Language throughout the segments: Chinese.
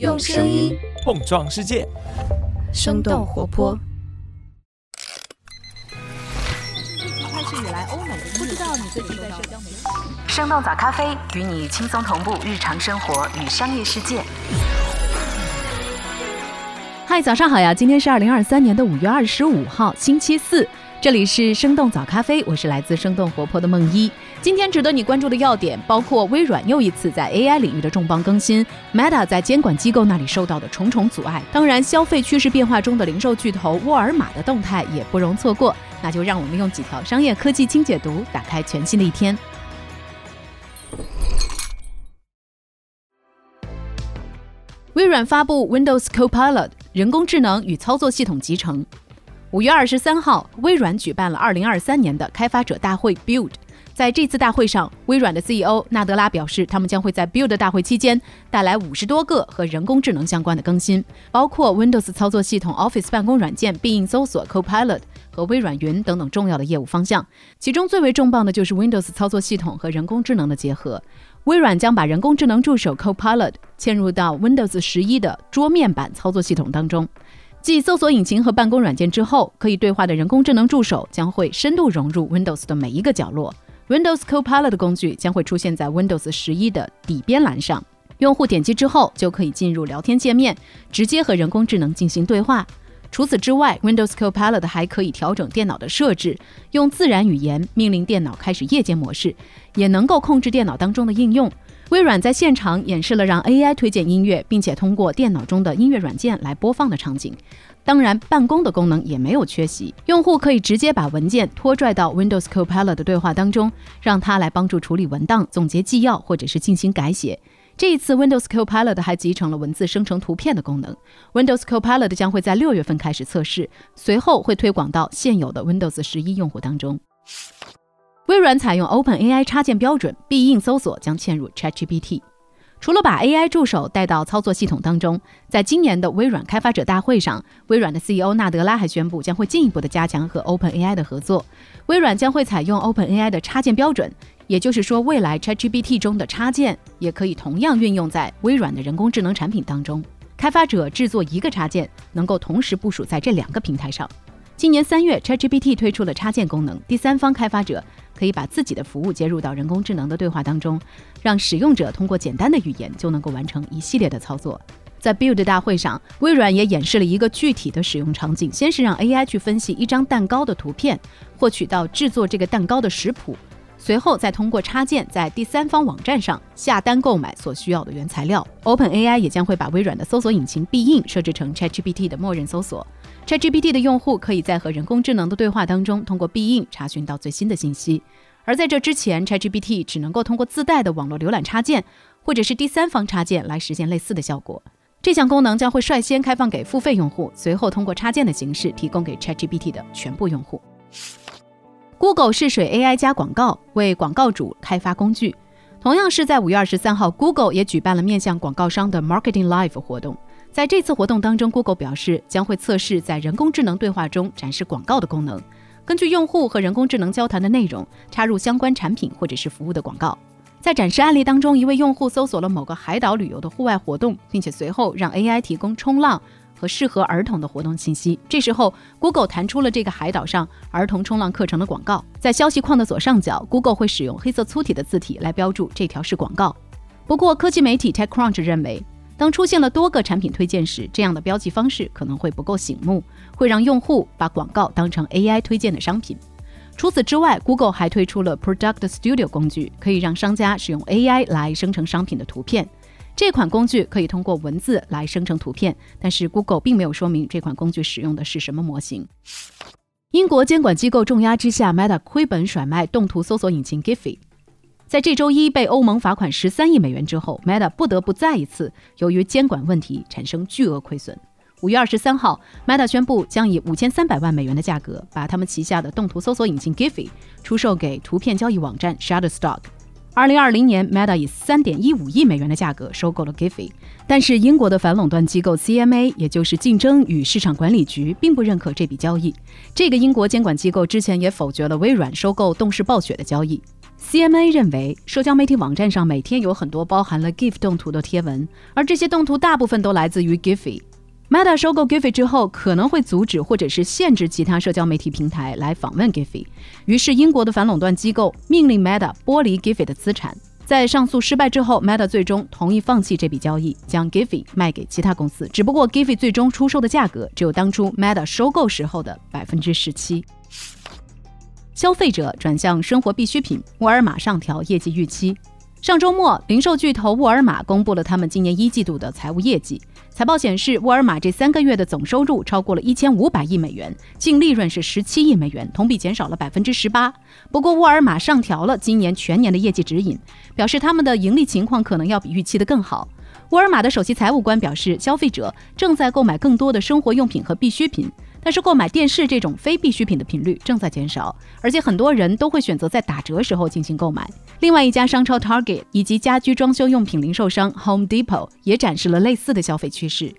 用声音碰撞世界，生动活泼。开始以来，欧美不知道你最近在社交媒体。生动早咖啡与你轻松同步日常生活与商业世界。嗨，早上好呀！今天是二零二三年的五月二十五号，星期四。这里是生动早咖啡，我是来自生动活泼的梦一。今天值得你关注的要点包括微软又一次在 AI 领域的重磅更新，Meta 在监管机构那里受到的重重阻碍，当然消费趋势变化中的零售巨头沃尔玛的动态也不容错过。那就让我们用几条商业科技轻解读，打开全新的一天。微软发布 Windows Copilot 人工智能与操作系统集成。五月二十三号，微软举办了二零二三年的开发者大会 Build。在这次大会上，微软的 CEO 纳德拉表示，他们将会在 Build 大会期间带来五十多个和人工智能相关的更新，包括 Windows 操作系统、Office 办公软件、必应搜索 Copilot 和微软云等等重要的业务方向。其中最为重磅的就是 Windows 操作系统和人工智能的结合。微软将把人工智能助手 Copilot 嵌入到 Windows 十一的桌面版操作系统当中。继搜索引擎和办公软件之后，可以对话的人工智能助手将会深度融入 Windows 的每一个角落。Windows Copilot 的工具将会出现在 Windows 十一的底边栏上，用户点击之后就可以进入聊天界面，直接和人工智能进行对话。除此之外，Windows Copilot 还可以调整电脑的设置，用自然语言命令电脑开始夜间模式，也能够控制电脑当中的应用。微软在现场演示了让 AI 推荐音乐，并且通过电脑中的音乐软件来播放的场景。当然，办公的功能也没有缺席，用户可以直接把文件拖拽到 Windows Copilot 的对话当中，让它来帮助处理文档、总结纪要或者是进行改写。这一次，Windows Copilot 还集成了文字生成图片的功能。Windows Copilot 将会在六月份开始测试，随后会推广到现有的 Windows 十一用户当中。微软采用 OpenAI 插件标准，必应搜索将嵌入 ChatGPT。除了把 AI 助手带到操作系统当中，在今年的微软开发者大会上，微软的 CEO 纳德拉还宣布将会进一步的加强和 OpenAI 的合作。微软将会采用 OpenAI 的插件标准，也就是说，未来 ChatGPT 中的插件也可以同样运用在微软的人工智能产品当中。开发者制作一个插件，能够同时部署在这两个平台上。今年三月，ChatGPT 推出了插件功能，第三方开发者可以把自己的服务接入到人工智能的对话当中，让使用者通过简单的语言就能够完成一系列的操作。在 Build 大会上，微软也演示了一个具体的使用场景：先是让 AI 去分析一张蛋糕的图片，获取到制作这个蛋糕的食谱，随后再通过插件在第三方网站上下单购买所需要的原材料。OpenAI 也将会把微软的搜索引擎必应设置成 ChatGPT 的默认搜索。ChatGPT 的用户可以在和人工智能的对话当中，通过必应查询到最新的信息。而在这之前，ChatGPT 只能够通过自带的网络浏览插件或者是第三方插件来实现类似的效果。这项功能将会率先开放给付费用户，随后通过插件的形式提供给 ChatGPT 的全部用户。Google 试水 AI 加广告，为广告主开发工具。同样是在五月二十三号，Google 也举办了面向广告商的 Marketing Live 活动。在这次活动当中，Google 表示将会测试在人工智能对话中展示广告的功能，根据用户和人工智能交谈的内容，插入相关产品或者是服务的广告。在展示案例当中，一位用户搜索了某个海岛旅游的户外活动，并且随后让 AI 提供冲浪和适合儿童的活动信息。这时候，Google 弹出了这个海岛上儿童冲浪课程的广告。在消息框的左上角，Google 会使用黑色粗体的字体来标注这条是广告。不过，科技媒体 TechCrunch 认为。当出现了多个产品推荐时，这样的标记方式可能会不够醒目，会让用户把广告当成 AI 推荐的商品。除此之外，Google 还推出了 Product Studio 工具，可以让商家使用 AI 来生成商品的图片。这款工具可以通过文字来生成图片，但是 Google 并没有说明这款工具使用的是什么模型。英国监管机构重压之下，Meta 亏本甩卖动图搜索引擎 Giphy。在这周一被欧盟罚款十三亿美元之后，Meta 不得不再一次由于监管问题产生巨额亏损。五月二十三号，Meta 宣布将以五千三百万美元的价格把他们旗下的动图搜索引擎 Giphy 出售给图片交易网站 Shutterstock。二零二零年，Meta 以三点一五亿美元的价格收购了 Giphy，但是英国的反垄断机构 CMA，也就是竞争与市场管理局，并不认可这笔交易。这个英国监管机构之前也否决了微软收购动视暴雪的交易。CMA 认为，社交媒体网站上每天有很多包含了 GIF 动图的贴文，而这些动图大部分都来自于 Giphy。Meta 收购 Giphy 之后，可能会阻止或者是限制其他社交媒体平台来访问 Giphy。于是，英国的反垄断机构命令 Meta 剥离 Giphy 的资产。在上诉失败之后，Meta 最终同意放弃这笔交易，将 Giphy 卖给其他公司。只不过，Giphy 最终出售的价格只有当初 Meta 收购时候的百分之十七。消费者转向生活必需品，沃尔玛上调业绩预期。上周末，零售巨头沃尔玛公布了他们今年一季度的财务业绩。财报显示，沃尔玛这三个月的总收入超过了一千五百亿美元，净利润是十七亿美元，同比减少了百分之十八。不过，沃尔玛上调了今年全年的业绩指引，表示他们的盈利情况可能要比预期的更好。沃尔玛的首席财务官表示，消费者正在购买更多的生活用品和必需品。但是购买电视这种非必需品的频率正在减少，而且很多人都会选择在打折时候进行购买。另外一家商超 Target 以及家居装修用品零售商 Home Depot 也展示了类似的消费趋势。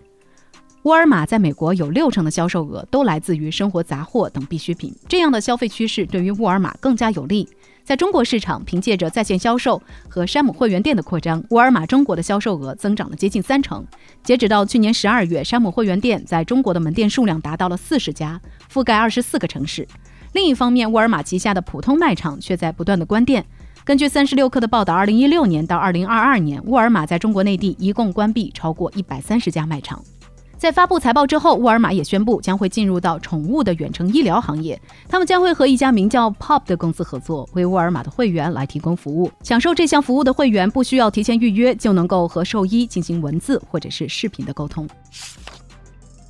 沃尔玛在美国有六成的销售额都来自于生活杂货等必需品，这样的消费趋势对于沃尔玛更加有利。在中国市场，凭借着在线销售和山姆会员店的扩张，沃尔玛中国的销售额增长了接近三成。截止到去年十二月，山姆会员店在中国的门店数量达到了四十家，覆盖二十四个城市。另一方面，沃尔玛旗下的普通卖场却在不断的关店。根据三十六氪的报道，二零一六年到二零二二年，沃尔玛在中国内地一共关闭超过一百三十家卖场。在发布财报之后，沃尔玛也宣布将会进入到宠物的远程医疗行业。他们将会和一家名叫 Pop 的公司合作，为沃尔玛的会员来提供服务。享受这项服务的会员不需要提前预约，就能够和兽医进行文字或者是视频的沟通。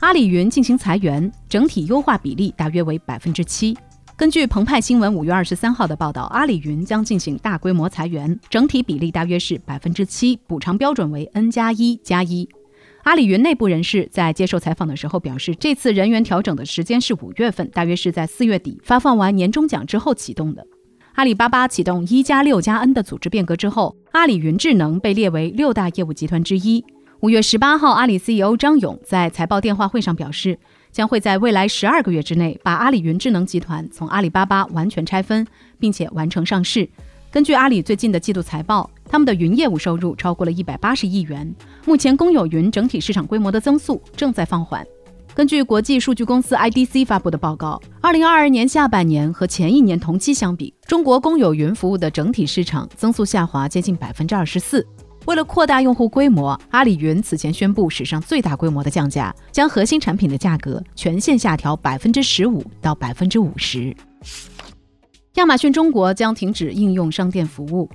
阿里云进行裁员，整体优化比例大约为百分之七。根据澎湃新闻五月二十三号的报道，阿里云将进行大规模裁员，整体比例大约是百分之七，补偿标准为 N 加一加一。阿里云内部人士在接受采访的时候表示，这次人员调整的时间是五月份，大约是在四月底发放完年终奖之后启动的。阿里巴巴启动一加六加 N 的组织变革之后，阿里云智能被列为六大业务集团之一。五月十八号，阿里 CEO 张勇在财报电话会上表示，将会在未来十二个月之内把阿里云智能集团从阿里巴巴完全拆分，并且完成上市。根据阿里最近的季度财报，他们的云业务收入超过了一百八十亿元。目前，公有云整体市场规模的增速正在放缓。根据国际数据公司 IDC 发布的报告，二零二二年下半年和前一年同期相比，中国公有云服务的整体市场增速下滑接近百分之二十四。为了扩大用户规模，阿里云此前宣布史上最大规模的降价，将核心产品的价格全线下调百分之十五到百分之五十。亚马逊中国将停止应用商店服务。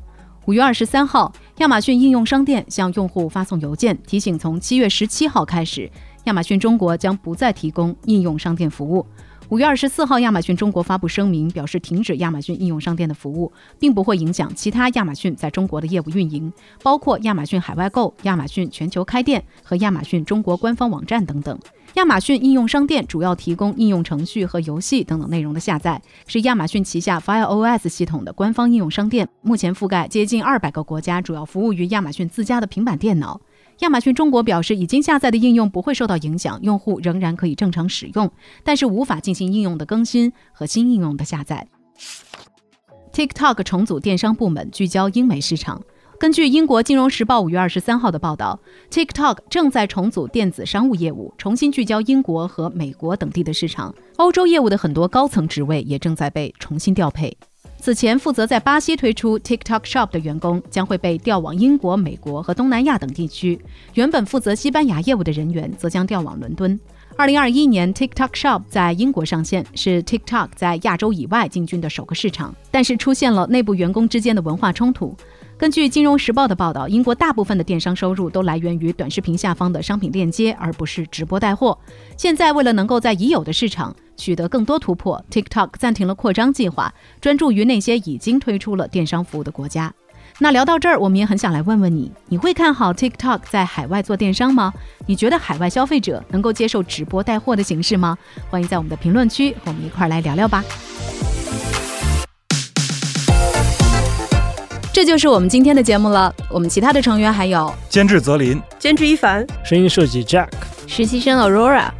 五月二十三号，亚马逊应用商店向用户发送邮件提醒，从七月十七号开始，亚马逊中国将不再提供应用商店服务。五月二十四号，亚马逊中国发布声明，表示停止亚马逊应用商店的服务，并不会影响其他亚马逊在中国的业务运营，包括亚马逊海外购、亚马逊全球开店和亚马逊中国官方网站等等。亚马逊应用商店主要提供应用程序和游戏等等内容的下载，是亚马逊旗下 Fire OS 系统的官方应用商店，目前覆盖接近二百个国家，主要服务于亚马逊自家的平板电脑。亚马逊中国表示，已经下载的应用不会受到影响，用户仍然可以正常使用，但是无法进行应用的更新和新应用的下载。TikTok 重组电商部门，聚焦英美市场。根据英国金融时报五月二十三号的报道，TikTok 正在重组电子商务业务，重新聚焦英国和美国等地的市场。欧洲业务的很多高层职位也正在被重新调配。此前负责在巴西推出 TikTok Shop 的员工将会被调往英国、美国和东南亚等地区。原本负责西班牙业务的人员则将调往伦敦。二零二一年，TikTok Shop 在英国上线，是 TikTok 在亚洲以外进军的首个市场，但是出现了内部员工之间的文化冲突。根据《金融时报》的报道，英国大部分的电商收入都来源于短视频下方的商品链接，而不是直播带货。现在，为了能够在已有的市场取得更多突破，TikTok 暂停了扩张计划，专注于那些已经推出了电商服务的国家。那聊到这儿，我们也很想来问问你：你会看好 TikTok 在海外做电商吗？你觉得海外消费者能够接受直播带货的形式吗？欢迎在我们的评论区和我们一块儿来聊聊吧。这就是我们今天的节目了。我们其他的成员还有监制泽林、监制一凡、声音设计 Jack、实习生 Aurora。